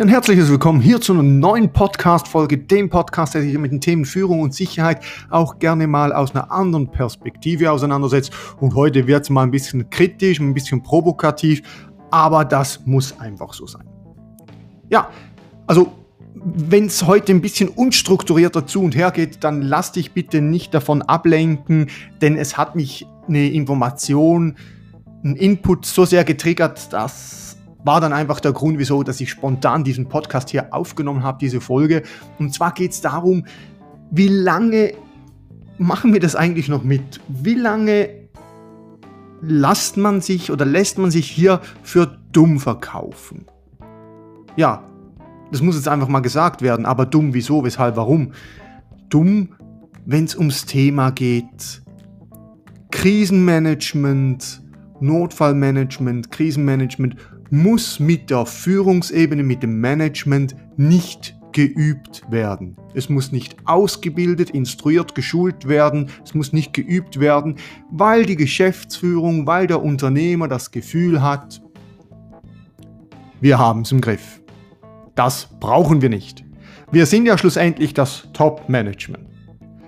Ein herzliches Willkommen hier zu einer neuen Podcast-Folge, dem Podcast, der sich mit den Themen Führung und Sicherheit auch gerne mal aus einer anderen Perspektive auseinandersetzt. Und heute wird es mal ein bisschen kritisch, ein bisschen provokativ, aber das muss einfach so sein. Ja, also wenn es heute ein bisschen unstrukturierter zu und her geht, dann lass dich bitte nicht davon ablenken, denn es hat mich eine Information, ein Input so sehr getriggert, dass war dann einfach der Grund, wieso, dass ich spontan diesen Podcast hier aufgenommen habe, diese Folge. Und zwar geht es darum, wie lange machen wir das eigentlich noch mit? Wie lange lasst man sich oder lässt man sich hier für dumm verkaufen? Ja, das muss jetzt einfach mal gesagt werden, aber dumm wieso, weshalb, warum? Dumm, wenn es ums Thema geht. Krisenmanagement, Notfallmanagement, Krisenmanagement muss mit der Führungsebene, mit dem Management nicht geübt werden. Es muss nicht ausgebildet, instruiert, geschult werden, es muss nicht geübt werden, weil die Geschäftsführung, weil der Unternehmer das Gefühl hat, wir haben es im Griff. Das brauchen wir nicht. Wir sind ja schlussendlich das Top-Management.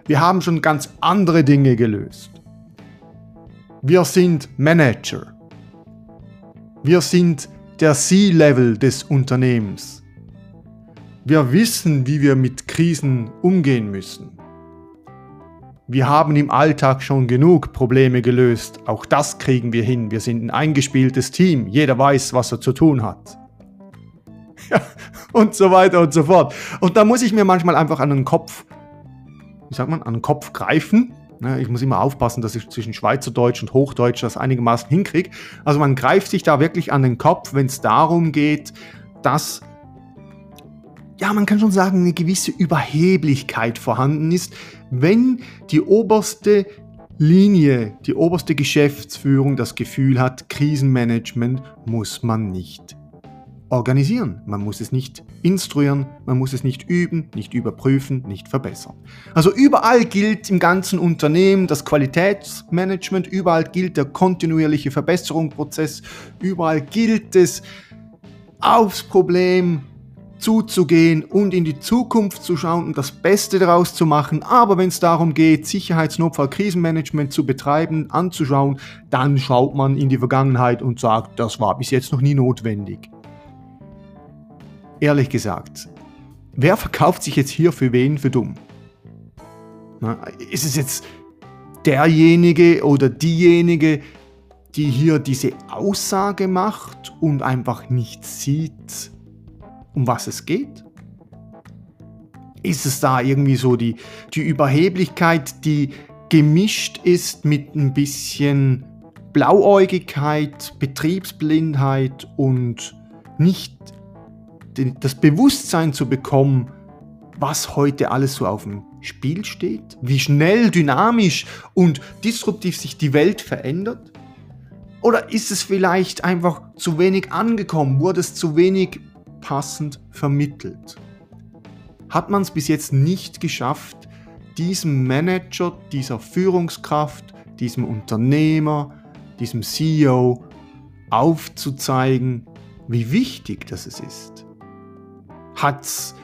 Wir haben schon ganz andere Dinge gelöst. Wir sind Manager. Wir sind der C-Level des Unternehmens. Wir wissen, wie wir mit Krisen umgehen müssen. Wir haben im Alltag schon genug Probleme gelöst. Auch das kriegen wir hin. Wir sind ein eingespieltes Team. Jeder weiß, was er zu tun hat. Und so weiter und so fort. Und da muss ich mir manchmal einfach an den Kopf, wie sagt man, an den Kopf greifen ich muss immer aufpassen, dass ich zwischen Schweizerdeutsch und Hochdeutsch das einigermaßen hinkriege. Also man greift sich da wirklich an den Kopf, wenn es darum geht, dass, ja, man kann schon sagen, eine gewisse Überheblichkeit vorhanden ist, wenn die oberste Linie, die oberste Geschäftsführung das Gefühl hat, Krisenmanagement muss man nicht organisieren. Man muss es nicht instruieren, man muss es nicht üben, nicht überprüfen, nicht verbessern. Also überall gilt im ganzen Unternehmen das Qualitätsmanagement, überall gilt der kontinuierliche Verbesserungsprozess, überall gilt es, aufs Problem zuzugehen und in die Zukunft zu schauen und das Beste daraus zu machen. Aber wenn es darum geht, Sicherheitsnotfall, Krisenmanagement zu betreiben, anzuschauen, dann schaut man in die Vergangenheit und sagt, das war bis jetzt noch nie notwendig ehrlich gesagt, wer verkauft sich jetzt hier für wen für dumm? Na, ist es jetzt derjenige oder diejenige, die hier diese Aussage macht und einfach nicht sieht, um was es geht? Ist es da irgendwie so die, die Überheblichkeit, die gemischt ist mit ein bisschen Blauäugigkeit, Betriebsblindheit und nicht das Bewusstsein zu bekommen, was heute alles so auf dem Spiel steht, wie schnell, dynamisch und disruptiv sich die Welt verändert? Oder ist es vielleicht einfach zu wenig angekommen, wurde es zu wenig passend vermittelt? Hat man es bis jetzt nicht geschafft, diesem Manager, dieser Führungskraft, diesem Unternehmer, diesem CEO aufzuzeigen, wie wichtig das ist? Hat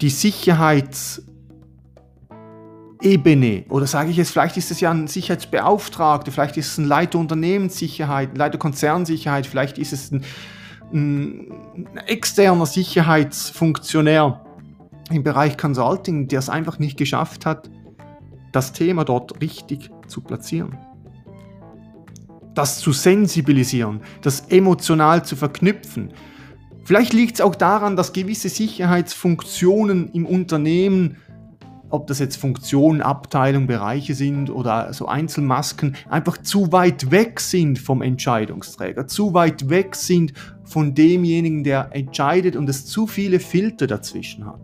die Sicherheitsebene, oder sage ich jetzt, vielleicht ist es ja ein Sicherheitsbeauftragter, vielleicht ist es ein Leiter Unternehmenssicherheit, Leiter Konzernsicherheit, vielleicht ist es ein, ein externer Sicherheitsfunktionär. im Bereich Consulting, der es einfach nicht geschafft hat, das Thema dort richtig zu platzieren. Das zu sensibilisieren, das emotional zu verknüpfen. Vielleicht liegt es auch daran, dass gewisse Sicherheitsfunktionen im Unternehmen, ob das jetzt Funktionen, Abteilungen, Bereiche sind oder so Einzelmasken, einfach zu weit weg sind vom Entscheidungsträger, zu weit weg sind von demjenigen, der entscheidet und es zu viele Filter dazwischen hat.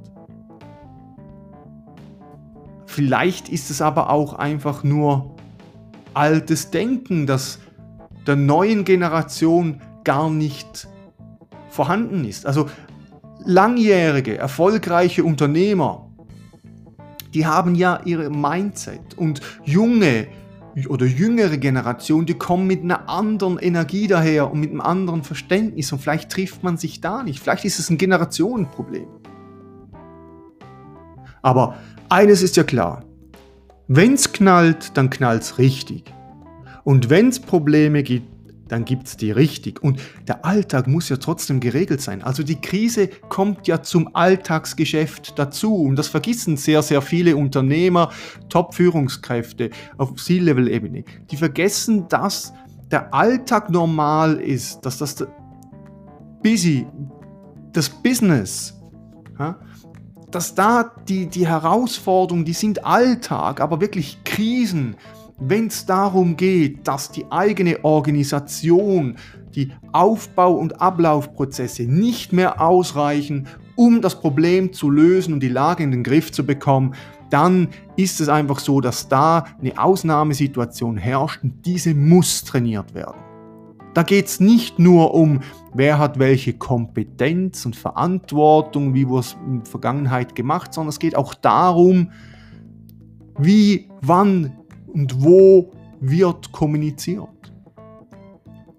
Vielleicht ist es aber auch einfach nur altes Denken, das der neuen Generation gar nicht vorhanden ist. Also langjährige, erfolgreiche Unternehmer, die haben ja ihre Mindset und junge oder jüngere Generation, die kommen mit einer anderen Energie daher und mit einem anderen Verständnis und vielleicht trifft man sich da nicht. Vielleicht ist es ein Generationenproblem. Aber eines ist ja klar. Wenn's knallt, dann knallt's richtig. Und wenn's Probleme gibt, dann gibt's die richtig. Und der Alltag muss ja trotzdem geregelt sein. Also die Krise kommt ja zum Alltagsgeschäft dazu. Und das vergessen sehr, sehr viele Unternehmer, Top-Führungskräfte auf C-Level-Ebene. Die vergessen, dass der Alltag normal ist, dass das busy, das Business, dass da die, die Herausforderungen, die sind Alltag, aber wirklich Krisen, wenn es darum geht, dass die eigene Organisation, die Aufbau- und Ablaufprozesse nicht mehr ausreichen, um das Problem zu lösen und die Lage in den Griff zu bekommen, dann ist es einfach so, dass da eine Ausnahmesituation herrscht und diese muss trainiert werden. Da geht es nicht nur um, wer hat welche Kompetenz und Verantwortung, wie wurde es in der Vergangenheit gemacht, sondern es geht auch darum, wie, wann und wo wird kommuniziert.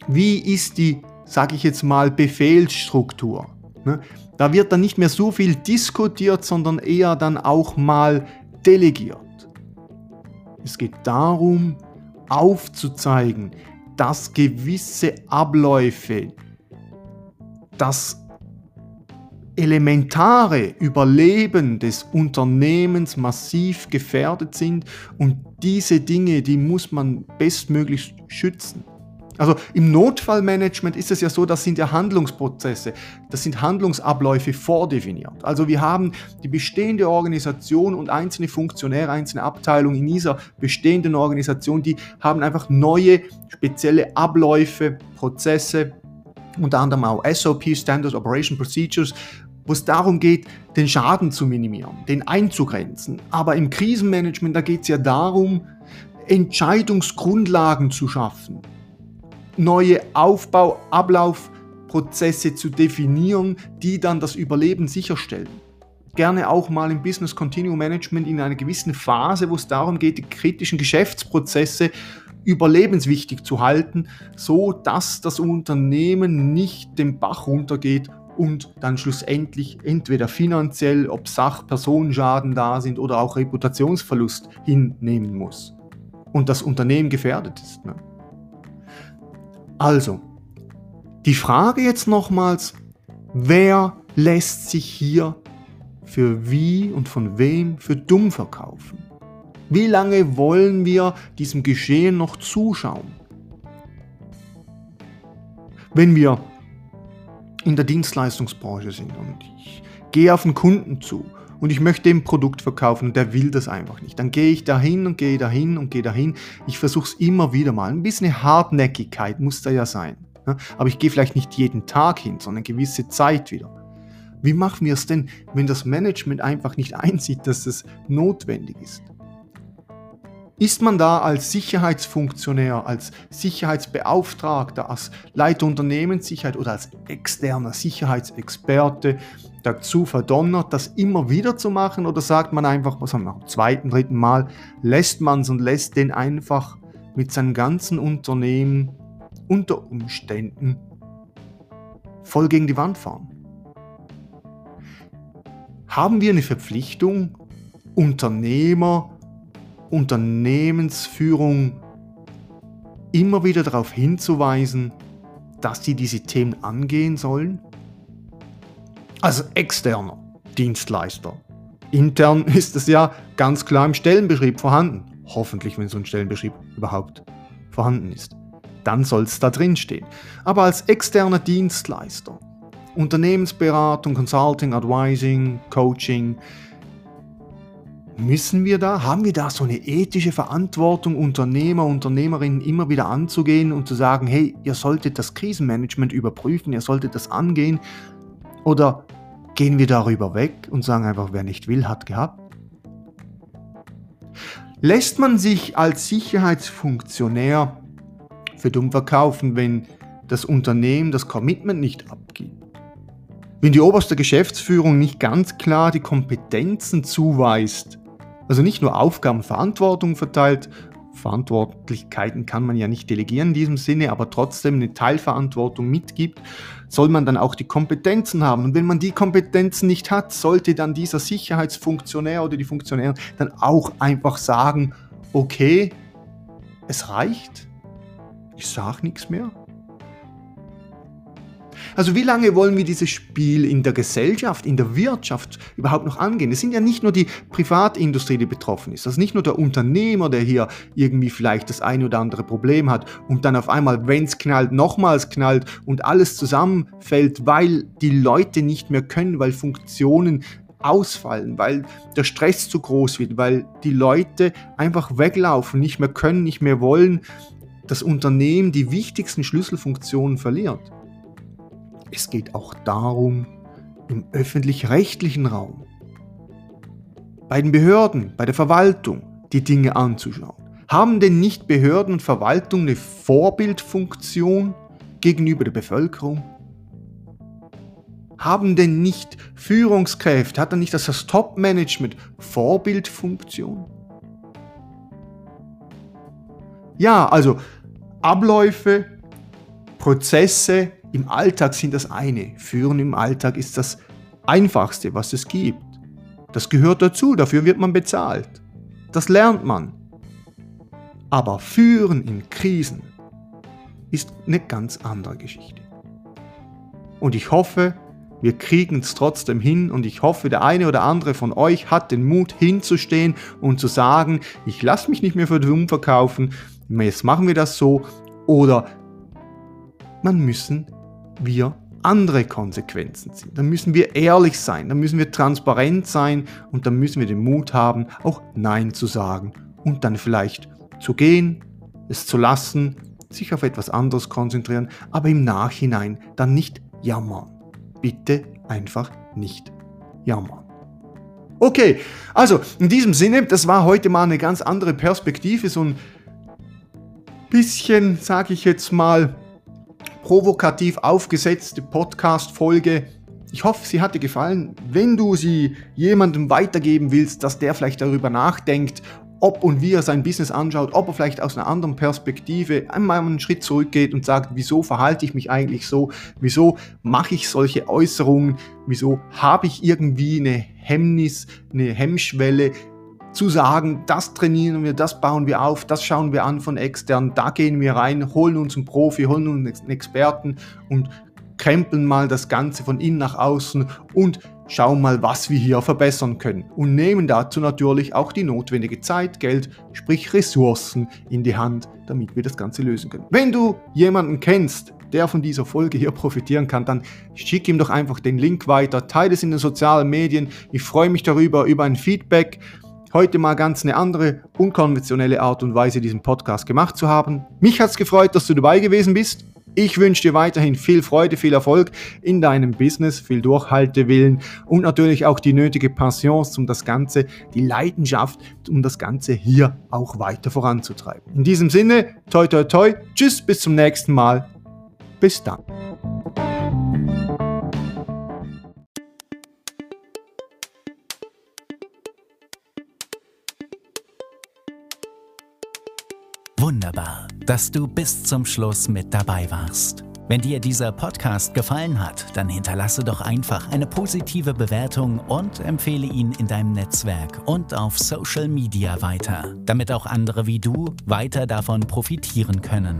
Wie ist die, sage ich jetzt mal, Befehlsstruktur? Ne? Da wird dann nicht mehr so viel diskutiert, sondern eher dann auch mal delegiert. Es geht darum, aufzuzeigen, dass gewisse Abläufe, das elementare Überleben des Unternehmens massiv gefährdet sind und diese Dinge, die muss man bestmöglich schützen. Also im Notfallmanagement ist es ja so, das sind ja Handlungsprozesse, das sind Handlungsabläufe vordefiniert. Also wir haben die bestehende Organisation und einzelne Funktionäre, einzelne Abteilungen in dieser bestehenden Organisation, die haben einfach neue spezielle Abläufe, Prozesse, unter anderem auch SOP, Standard Operation Procedures, wo es darum geht, den Schaden zu minimieren, den einzugrenzen. Aber im Krisenmanagement, da geht es ja darum, Entscheidungsgrundlagen zu schaffen neue Aufbau-, Ablaufprozesse zu definieren, die dann das Überleben sicherstellen. Gerne auch mal im Business Continuum Management in einer gewissen Phase, wo es darum geht, die kritischen Geschäftsprozesse überlebenswichtig zu halten, so dass das Unternehmen nicht den Bach runtergeht und dann schlussendlich entweder finanziell, ob Sach-, Personenschaden da sind oder auch Reputationsverlust hinnehmen muss und das Unternehmen gefährdet ist. Ne? Also, die Frage jetzt nochmals, wer lässt sich hier für wie und von wem für dumm verkaufen? Wie lange wollen wir diesem Geschehen noch zuschauen? Wenn wir in der Dienstleistungsbranche sind und ich gehe auf einen Kunden zu und ich möchte dem Produkt verkaufen und der will das einfach nicht. Dann gehe ich dahin und gehe dahin und gehe dahin. Ich versuche es immer wieder mal. Ein bisschen Hartnäckigkeit muss da ja sein. Aber ich gehe vielleicht nicht jeden Tag hin, sondern eine gewisse Zeit wieder. Wie machen wir es denn, wenn das Management einfach nicht einsieht, dass es notwendig ist? Ist man da als Sicherheitsfunktionär, als Sicherheitsbeauftragter, als Leiter Unternehmenssicherheit oder als externer Sicherheitsexperte dazu verdonnert, das immer wieder zu machen oder sagt man einfach, was haben wir, am zweiten, dritten Mal lässt man es und lässt den einfach mit seinem ganzen Unternehmen unter Umständen voll gegen die Wand fahren? Haben wir eine Verpflichtung, Unternehmer, Unternehmensführung immer wieder darauf hinzuweisen, dass sie diese Themen angehen sollen? als externer Dienstleister intern ist es ja ganz klar im Stellenbeschrieb vorhanden. Hoffentlich, wenn so ein Stellenbeschrieb überhaupt vorhanden ist. Dann soll es da drin stehen. Aber als externer Dienstleister, Unternehmensberatung, Consulting, Advising, Coaching, Müssen wir da, haben wir da so eine ethische Verantwortung, Unternehmer, Unternehmerinnen immer wieder anzugehen und zu sagen, hey, ihr solltet das Krisenmanagement überprüfen, ihr solltet das angehen? Oder gehen wir darüber weg und sagen einfach, wer nicht will, hat gehabt? Lässt man sich als Sicherheitsfunktionär für dumm verkaufen, wenn das Unternehmen das Commitment nicht abgibt? Wenn die oberste Geschäftsführung nicht ganz klar die Kompetenzen zuweist, also nicht nur Aufgaben, Verantwortung verteilt, Verantwortlichkeiten kann man ja nicht delegieren in diesem Sinne, aber trotzdem eine Teilverantwortung mitgibt, soll man dann auch die Kompetenzen haben. Und wenn man die Kompetenzen nicht hat, sollte dann dieser Sicherheitsfunktionär oder die Funktionärin dann auch einfach sagen, okay, es reicht, ich sage nichts mehr, also wie lange wollen wir dieses Spiel in der Gesellschaft, in der Wirtschaft überhaupt noch angehen? Es sind ja nicht nur die Privatindustrie, die betroffen ist. Das ist nicht nur der Unternehmer, der hier irgendwie vielleicht das eine oder andere Problem hat und dann auf einmal, wenn es knallt, nochmals knallt und alles zusammenfällt, weil die Leute nicht mehr können, weil Funktionen ausfallen, weil der Stress zu groß wird, weil die Leute einfach weglaufen, nicht mehr können, nicht mehr wollen, das Unternehmen die wichtigsten Schlüsselfunktionen verliert. Es geht auch darum, im öffentlich-rechtlichen Raum, bei den Behörden, bei der Verwaltung die Dinge anzuschauen. Haben denn nicht Behörden und Verwaltung eine Vorbildfunktion gegenüber der Bevölkerung? Haben denn nicht Führungskräfte, hat dann nicht das, Top-Management Vorbildfunktion? Ja, also Abläufe, Prozesse, im Alltag sind das eine. Führen im Alltag ist das Einfachste, was es gibt. Das gehört dazu, dafür wird man bezahlt. Das lernt man. Aber Führen in Krisen ist eine ganz andere Geschichte. Und ich hoffe, wir kriegen es trotzdem hin und ich hoffe, der eine oder andere von euch hat den Mut hinzustehen und zu sagen, ich lasse mich nicht mehr für dumm verkaufen, jetzt machen wir das so oder man müssen wir andere Konsequenzen ziehen. Dann müssen wir ehrlich sein, dann müssen wir transparent sein und dann müssen wir den Mut haben, auch Nein zu sagen und dann vielleicht zu gehen, es zu lassen, sich auf etwas anderes konzentrieren, aber im Nachhinein dann nicht jammern. Bitte einfach nicht jammern. Okay, also in diesem Sinne, das war heute mal eine ganz andere Perspektive, so ein bisschen, sage ich jetzt mal, provokativ aufgesetzte Podcast-Folge. Ich hoffe, sie hat dir gefallen. Wenn du sie jemandem weitergeben willst, dass der vielleicht darüber nachdenkt, ob und wie er sein Business anschaut, ob er vielleicht aus einer anderen Perspektive einmal einen Schritt zurückgeht und sagt, wieso verhalte ich mich eigentlich so, wieso mache ich solche Äußerungen, wieso habe ich irgendwie eine Hemmnis, eine Hemmschwelle, zu sagen, das trainieren wir, das bauen wir auf, das schauen wir an von extern, da gehen wir rein, holen uns einen Profi, holen uns einen Experten und krempeln mal das Ganze von innen nach außen und schauen mal, was wir hier verbessern können. Und nehmen dazu natürlich auch die notwendige Zeit, Geld, sprich Ressourcen in die Hand, damit wir das Ganze lösen können. Wenn du jemanden kennst, der von dieser Folge hier profitieren kann, dann schick ihm doch einfach den Link weiter, teile es in den sozialen Medien. Ich freue mich darüber, über ein Feedback heute mal ganz eine andere, unkonventionelle Art und Weise diesen Podcast gemacht zu haben. Mich hat es gefreut, dass du dabei gewesen bist. Ich wünsche dir weiterhin viel Freude, viel Erfolg in deinem Business, viel Durchhaltewillen und natürlich auch die nötige Passion, um das Ganze, die Leidenschaft, um das Ganze hier auch weiter voranzutreiben. In diesem Sinne, toi toi toi, tschüss, bis zum nächsten Mal. Bis dann. Wunderbar, dass du bis zum Schluss mit dabei warst. Wenn dir dieser Podcast gefallen hat, dann hinterlasse doch einfach eine positive Bewertung und empfehle ihn in deinem Netzwerk und auf Social Media weiter, damit auch andere wie du weiter davon profitieren können.